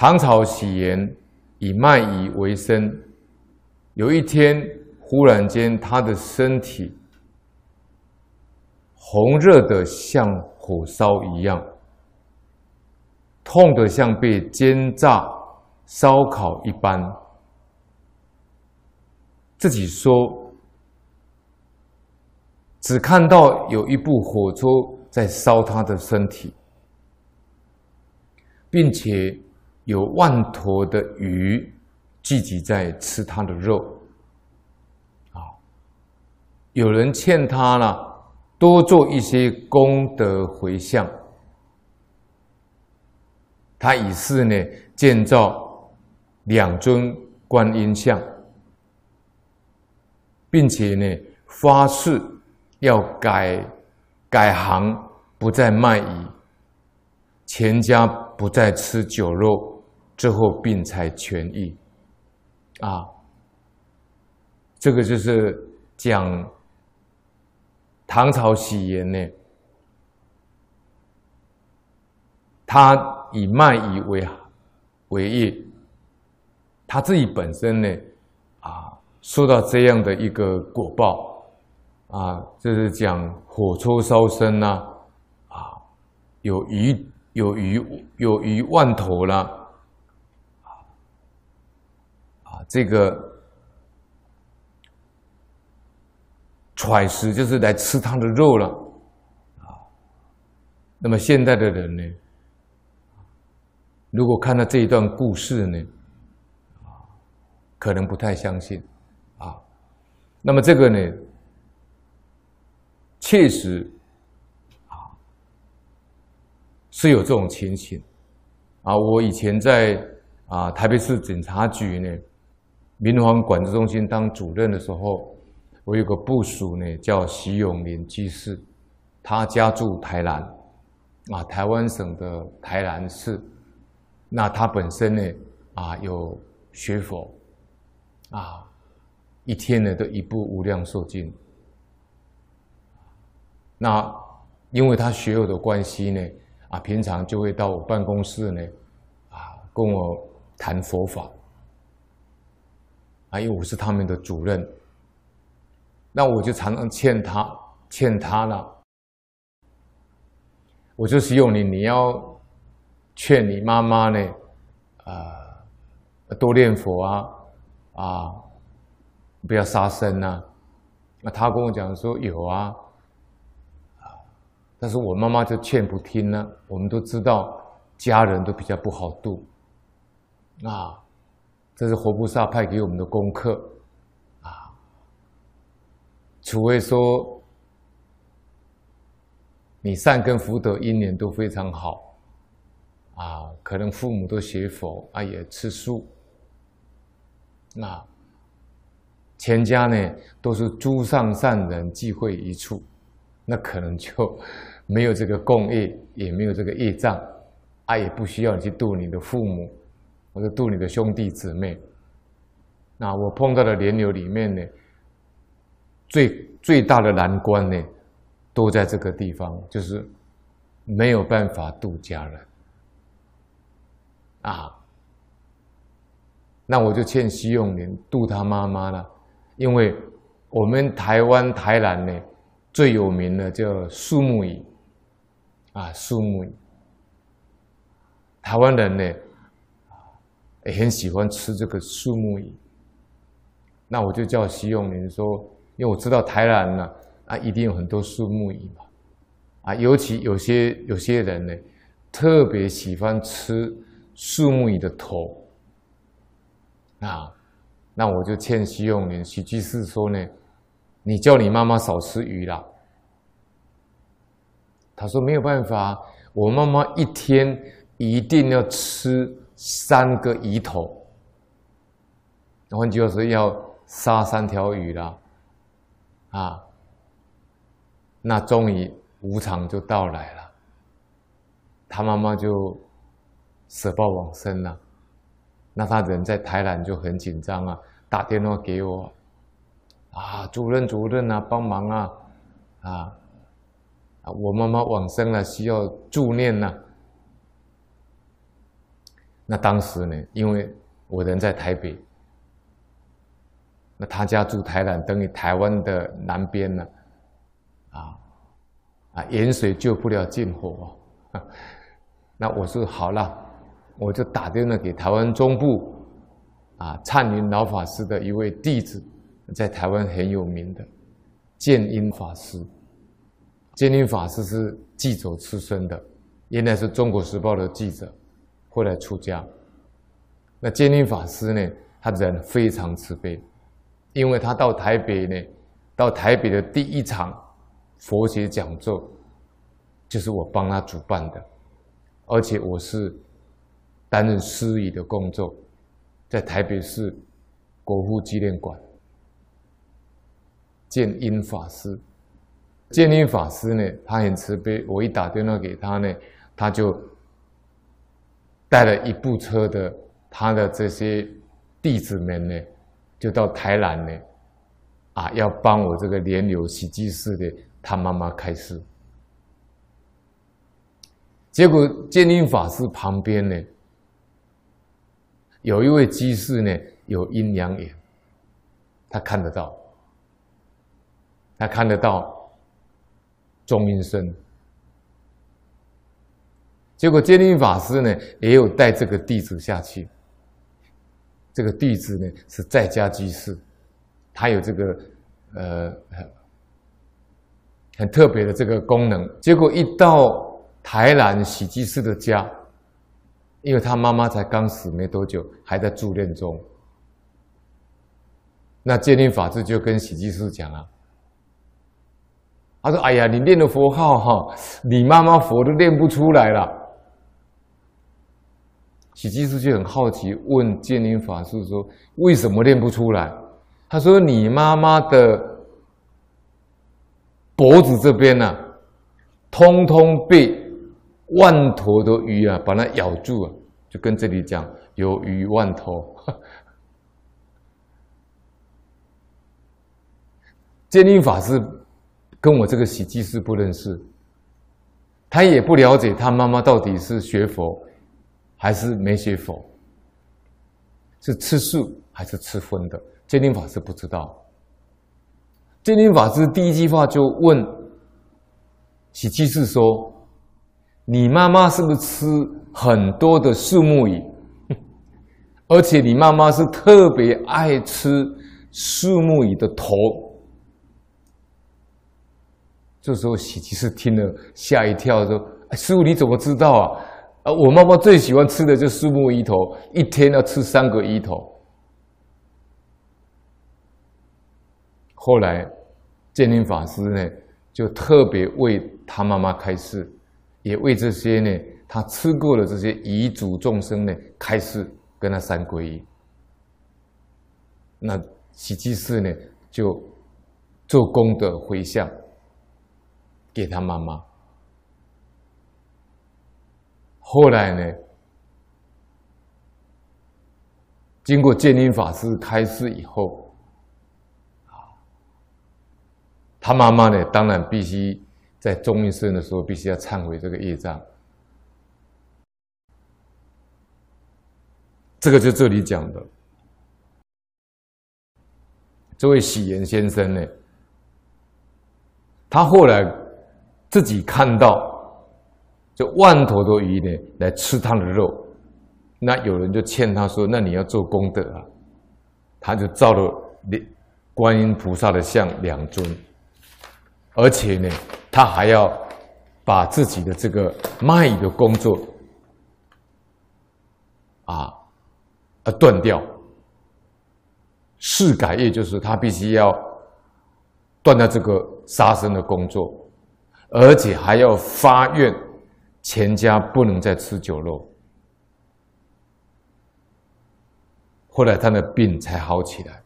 唐朝喜言以卖鱼为生，有一天忽然间他的身体红热的像火烧一样，痛得像被煎炸烧烤一般，自己说只看到有一部火车在烧他的身体，并且。有万坨的鱼聚集在吃他的肉，啊，有人劝他了，多做一些功德回向。他于是呢，建造两尊观音像，并且呢，发誓要改改行，不再卖鱼，全家不再吃酒肉。之后病才痊愈，啊，这个就是讲唐朝喜言呢，他以卖鱼为为业，他自己本身呢，啊，受到这样的一个果报，啊，就是讲火车烧身呐，啊，有鱼有鱼有鱼万头了。这个揣食就是来吃他的肉了啊。那么现在的人呢，如果看到这一段故事呢，啊，可能不太相信啊。那么这个呢，确实啊是有这种情形啊。我以前在啊台北市警察局呢。民防管制中心当主任的时候，我有个部属呢，叫徐永林居士，他家住台南，啊，台湾省的台南市。那他本身呢，啊，有学佛，啊，一天呢都一部无量寿经。那因为他学佛的关系呢，啊，平常就会到我办公室呢，啊，跟我谈佛法。啊，因为我是他们的主任，那我就常常劝他，劝他了。我就是用你，你要劝你妈妈呢，啊、多念佛啊，啊，不要杀生呐。那他跟我讲说有啊，啊，但是我妈妈就劝不听呢。我们都知道，家人都比较不好度，啊。这是活菩萨派给我们的功课，啊，除非说你善根福德因缘都非常好，啊，可能父母都学佛啊，也吃素，那全家呢都是诸上善人聚会一处，那可能就没有这个共业，也没有这个业障，啊，也不需要你去度你的父母。或者度你的兄弟姊妹，那我碰到的莲友里面呢，最最大的难关呢，都在这个地方，就是没有办法度家人啊。那我就劝徐永年度他妈妈了，因为我们台湾台南呢，最有名的叫虱目鱼啊，虱目鱼，台湾人呢。也很喜欢吃这个树木鱼，那我就叫徐永林说，因为我知道台南呢，啊，一定有很多树木鱼嘛，啊，尤其有些有些人呢，特别喜欢吃树木鱼的头，啊，那我就劝徐永林、徐居士说呢，你叫你妈妈少吃鱼啦。他说没有办法，我妈妈一天一定要吃。三个鱼头，换句话说，要杀三条鱼了，啊，那终于无常就到来了，他妈妈就舍报往生了，那他人在台南就很紧张啊，打电话给我，啊，主任主任啊，帮忙啊，啊，啊，我妈妈往生了，需要助念呐。那当时呢，因为我人在台北，那他家住台南，等于台湾的南边呢，啊啊，远水救不了近火啊。那我说好了，我就打电话给台湾中部啊灿云老法师的一位弟子，在台湾很有名的建英法师。建英法师是记者出身的，原来是中国时报的记者。后来出家，那建英法师呢？他人非常慈悲，因为他到台北呢，到台北的第一场佛学讲座，就是我帮他主办的，而且我是担任司仪的工作，在台北市国父纪念馆。建英法师，建英法师呢，他很慈悲，我一打电话给他呢，他就。带了一部车的他的这些弟子们呢，就到台南呢，啊，要帮我这个莲友喜济寺的他妈妈开示。结果建宁法师旁边呢，有一位居士呢，有阴阳眼，他看得到，他看得到中阴身。结果建英法师呢，也有带这个弟子下去。这个弟子呢是在家居士，他有这个呃很特别的这个功能。结果一到台南喜济寺的家，因为他妈妈才刚死没多久，还在住院中。那建英法师就跟喜济寺讲啊，他说：“哎呀，你念的佛号哈，你妈妈佛都念不出来了。”喜济师就很好奇，问建英法师说：“为什么练不出来？”他说：“你妈妈的脖子这边呢、啊，通通被万头的鱼啊把它咬住了，就跟这里讲有鱼万头。”建英法师跟我这个喜济师不认识，他也不了解他妈妈到底是学佛。还是没学佛，是吃素还是吃荤的？鉴定法师不知道。鉴定法师第一句话就问喜济士说：“你妈妈是不是吃很多的树木鱼？而且你妈妈是特别爱吃树木鱼的头？”这时候喜济士听了吓一跳，说：“哎，师傅你怎么知道啊？”我妈妈最喜欢吃的就是虱目鱼头，一天要吃三个鱼头。后来，建林法师呢，就特别为他妈妈开示，也为这些呢，他吃过的这些遗族众生呢开示，跟他三皈依。那喜济寺呢，就做功德回向给他妈妈。后来呢，经过建英法师开示以后，啊，他妈妈呢，当然必须在中阴身的时候，必须要忏悔这个业障。这个就这里讲的，这位喜延先生呢，他后来自己看到。就万头的鱼呢，来吃他的肉，那有人就劝他说：“那你要做功德啊！”他就造了观音菩萨的像两尊，而且呢，他还要把自己的这个卖鱼的工作啊啊断掉，誓改业就是他必须要断掉这个杀生的工作，而且还要发愿。全家不能再吃酒肉，后来他的病才好起来。